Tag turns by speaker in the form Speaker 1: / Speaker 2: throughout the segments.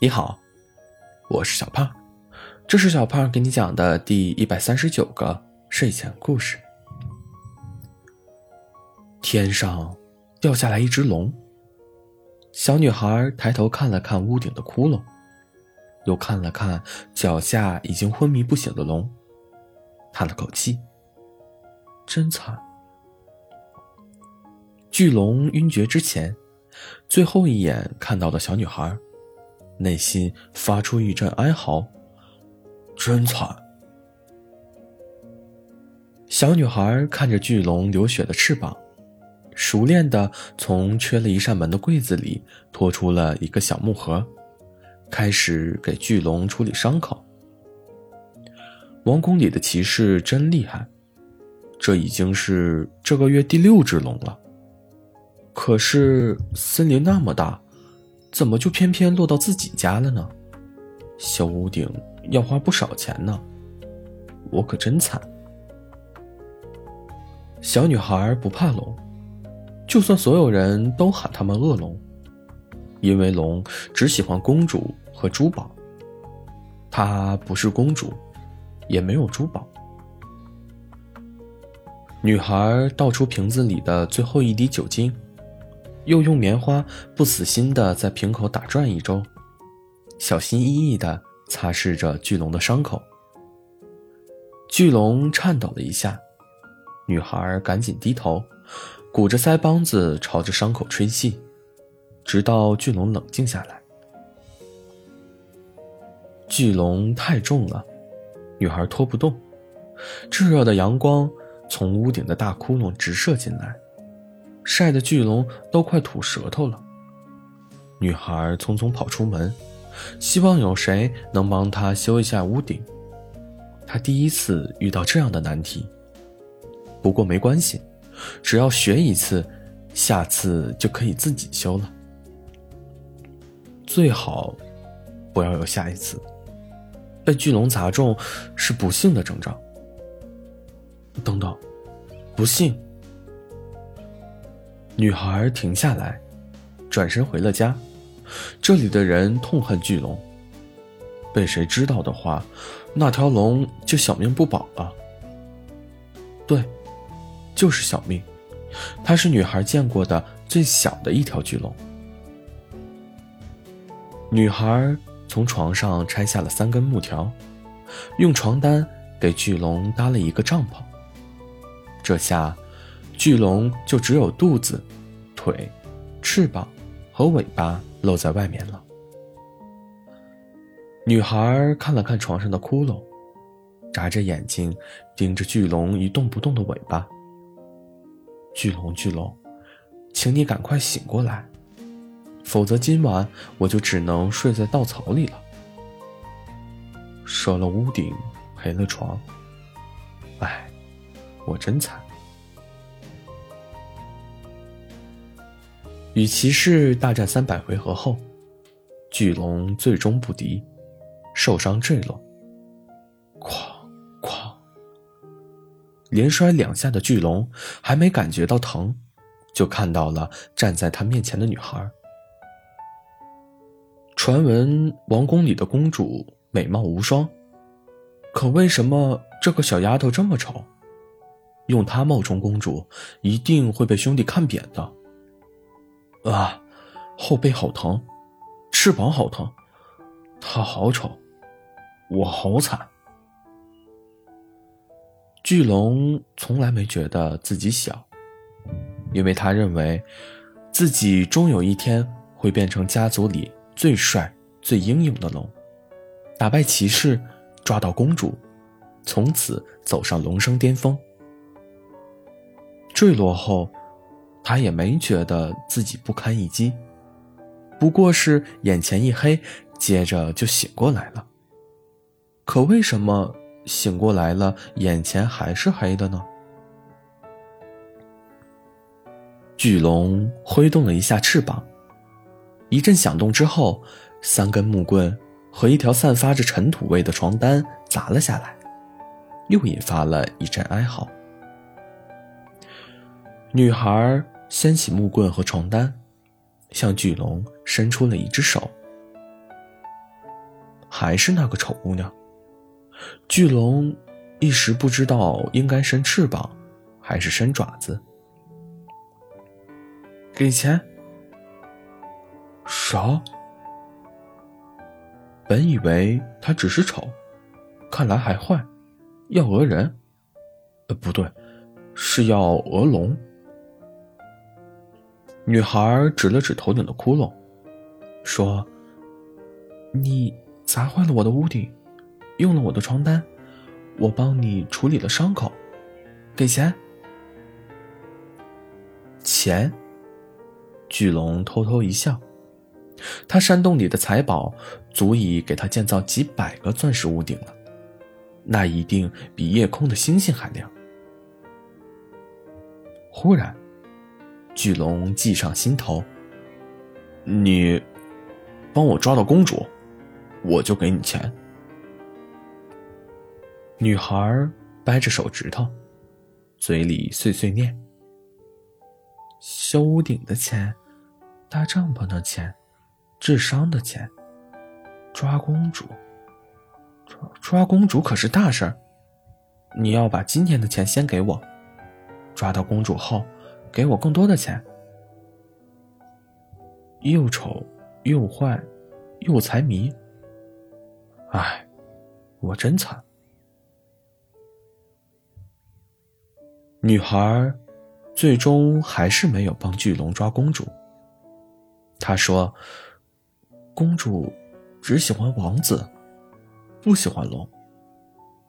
Speaker 1: 你好，我是小胖，这是小胖给你讲的第一百三十九个睡前故事。天上掉下来一只龙，小女孩抬头看了看屋顶的窟窿，又看了看脚下已经昏迷不醒的龙，叹了口气：“真惨。”巨龙晕厥之前，最后一眼看到的小女孩。内心发出一阵哀嚎，真惨。小女孩看着巨龙流血的翅膀，熟练的从缺了一扇门的柜子里拖出了一个小木盒，开始给巨龙处理伤口。王宫里的骑士真厉害，这已经是这个月第六只龙了。可是森林那么大。怎么就偏偏落到自己家了呢？修屋顶要花不少钱呢，我可真惨。小女孩不怕龙，就算所有人都喊他们恶龙，因为龙只喜欢公主和珠宝，她不是公主，也没有珠宝。女孩倒出瓶子里的最后一滴酒精。又用棉花不死心的在瓶口打转一周，小心翼翼的擦拭着巨龙的伤口。巨龙颤抖了一下，女孩赶紧低头，鼓着腮帮子朝着伤口吹气，直到巨龙冷静下来。巨龙太重了，女孩拖不动。炙热的阳光从屋顶的大窟窿直射进来。晒得巨龙都快吐舌头了。女孩匆匆跑出门，希望有谁能帮她修一下屋顶。她第一次遇到这样的难题，不过没关系，只要学一次，下次就可以自己修了。最好不要有下一次。被巨龙砸中是不幸的征兆。等等，不幸。女孩停下来，转身回了家。这里的人痛恨巨龙，被谁知道的话，那条龙就小命不保了。对，就是小命。它是女孩见过的最小的一条巨龙。女孩从床上拆下了三根木条，用床单给巨龙搭了一个帐篷。这下。巨龙就只有肚子、腿、翅膀和尾巴露在外面了。女孩看了看床上的窟窿，眨着眼睛盯着巨龙一动不动的尾巴。巨龙，巨龙，请你赶快醒过来，否则今晚我就只能睡在稻草里了。折了屋顶，赔了床，唉，我真惨。与骑士大战三百回合后，巨龙最终不敌，受伤坠落。哐哐，连摔两下的巨龙还没感觉到疼，就看到了站在他面前的女孩。传闻王宫里的公主美貌无双，可为什么这个小丫头这么丑？用她冒充公主，一定会被兄弟看扁的。啊，后背好疼，翅膀好疼，他好丑，我好惨。巨龙从来没觉得自己小，因为他认为自己终有一天会变成家族里最帅、最英勇的龙，打败骑士，抓到公主，从此走上龙生巅峰。坠落后。他也没觉得自己不堪一击，不过是眼前一黑，接着就醒过来了。可为什么醒过来了，眼前还是黑的呢？巨龙挥动了一下翅膀，一阵响动之后，三根木棍和一条散发着尘土味的床单砸了下来，又引发了一阵哀嚎。女孩。掀起木棍和床单，向巨龙伸出了一只手。还是那个丑姑娘。巨龙一时不知道应该伸翅膀，还是伸爪子。给钱？啥？本以为他只是丑，看来还坏，要讹人。呃，不对，是要讹龙。女孩指了指头顶的窟窿，说：“你砸坏了我的屋顶，用了我的床单，我帮你处理了伤口，给钱。”钱。巨龙偷偷一笑，他山洞里的财宝足以给他建造几百个钻石屋顶了，那一定比夜空的星星还亮。忽然，巨龙计上心头：“你帮我抓到公主，我就给你钱。”女孩掰着手指头，嘴里碎碎念。修屋顶的钱，搭帐篷的钱，治伤的钱，抓公主，抓抓公主可是大事儿。你要把今天的钱先给我，抓到公主后，给我更多的钱。又丑又坏，又财迷。唉，我真惨。女孩。最终还是没有帮巨龙抓公主。他说：“公主只喜欢王子，不喜欢龙。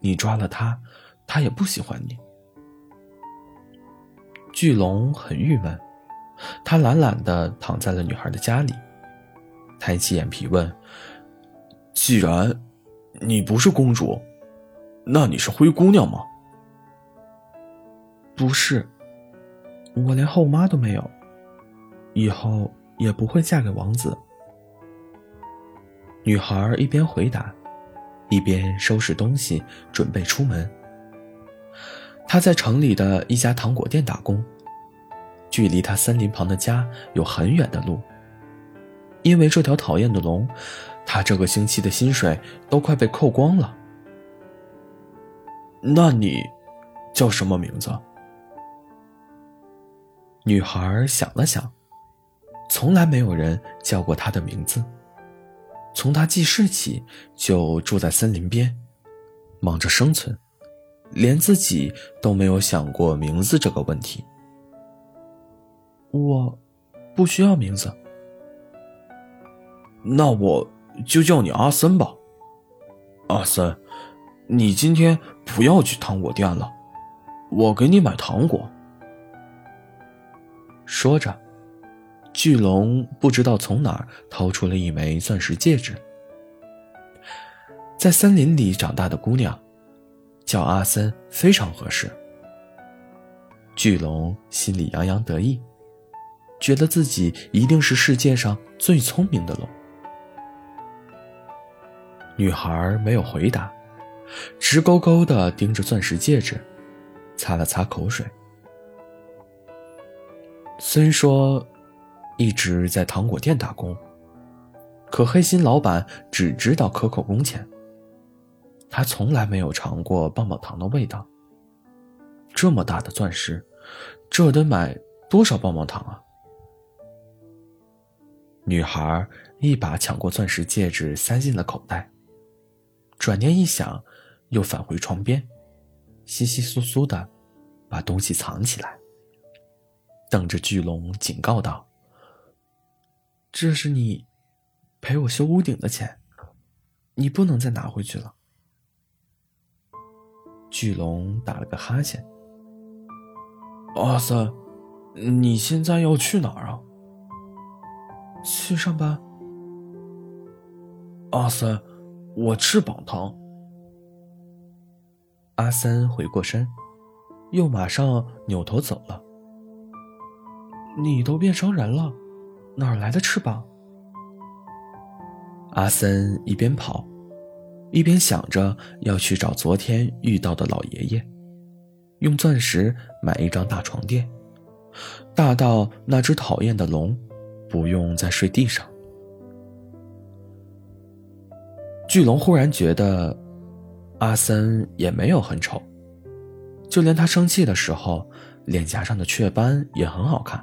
Speaker 1: 你抓了他，他也不喜欢你。”巨龙很郁闷，他懒懒的躺在了女孩的家里，抬起眼皮问：“既然你不是公主，那你是灰姑娘吗？”“不是。”我连后妈都没有，以后也不会嫁给王子。女孩一边回答，一边收拾东西，准备出门。他在城里的一家糖果店打工，距离他森林旁的家有很远的路。因为这条讨厌的龙，他这个星期的薪水都快被扣光了。那你叫什么名字？女孩想了想，从来没有人叫过她的名字。从她记事起，就住在森林边，忙着生存，连自己都没有想过名字这个问题。我，不需要名字。那我就叫你阿森吧。阿森，你今天不要去糖果店了，我给你买糖果。说着，巨龙不知道从哪儿掏出了一枚钻石戒指。在森林里长大的姑娘，叫阿森非常合适。巨龙心里洋洋得意，觉得自己一定是世界上最聪明的龙。女孩没有回答，直勾勾的盯着钻石戒指，擦了擦口水。虽说一直在糖果店打工，可黑心老板只知道克扣工钱。他从来没有尝过棒棒糖的味道。这么大的钻石，这得买多少棒棒糖啊？女孩一把抢过钻石戒指，塞进了口袋。转念一想，又返回床边，稀稀疏疏的把东西藏起来。瞪着巨龙，警告道：“这是你陪我修屋顶的钱，你不能再拿回去了。”巨龙打了个哈欠：“阿三，你现在要去哪儿啊？去上班。”阿三，我翅膀疼。阿森回过身，又马上扭头走了。你都变成人了，哪来的翅膀？阿森一边跑，一边想着要去找昨天遇到的老爷爷，用钻石买一张大床垫，大到那只讨厌的龙不用再睡地上。巨龙忽然觉得，阿森也没有很丑，就连他生气的时候，脸颊上的雀斑也很好看。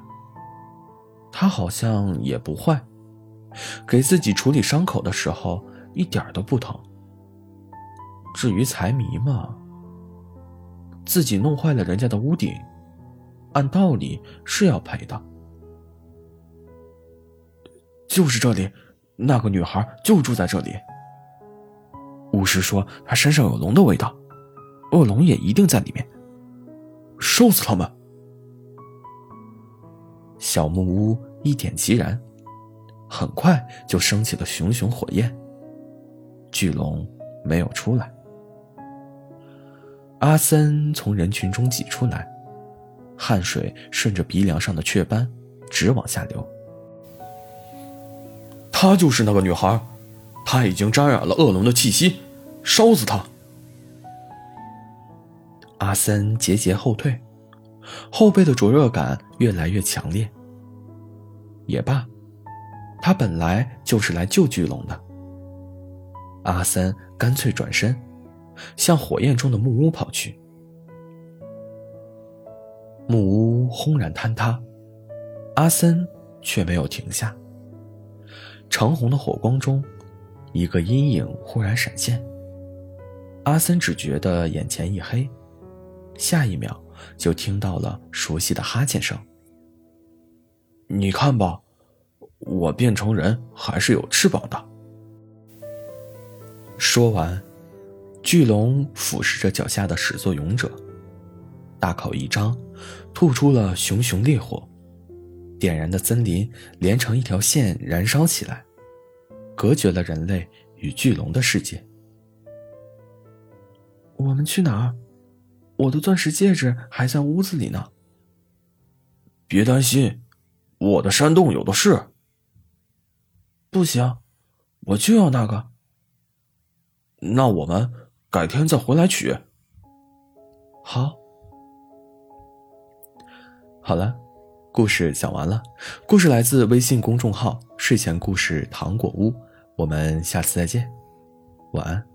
Speaker 1: 他好像也不坏，给自己处理伤口的时候一点都不疼。至于财迷嘛，自己弄坏了人家的屋顶，按道理是要赔的。就是这里，那个女孩就住在这里。巫师说她身上有龙的味道，恶龙也一定在里面。烧死他们！小木屋一点即燃，很快就升起了熊熊火焰。巨龙没有出来。阿森从人群中挤出来，汗水顺着鼻梁上的雀斑直往下流。她就是那个女孩，她已经沾染了恶龙的气息。烧死她！阿森节节后退，后背的灼热感越来越强烈。也罢，他本来就是来救巨龙的。阿森干脆转身，向火焰中的木屋跑去。木屋轰然坍塌，阿森却没有停下。橙红的火光中，一个阴影忽然闪现。阿森只觉得眼前一黑，下一秒就听到了熟悉的哈欠声。你看吧，我变成人还是有翅膀的。说完，巨龙俯视着脚下的始作俑者，大口一张，吐出了熊熊烈火，点燃的森林连成一条线燃烧起来，隔绝了人类与巨龙的世界。我们去哪儿？我的钻石戒指还在屋子里呢。别担心，我的山洞有的是。不行，我就要那个。那我们改天再回来取。好，好了，故事讲完了。故事来自微信公众号“睡前故事糖果屋”。我们下次再见，晚安。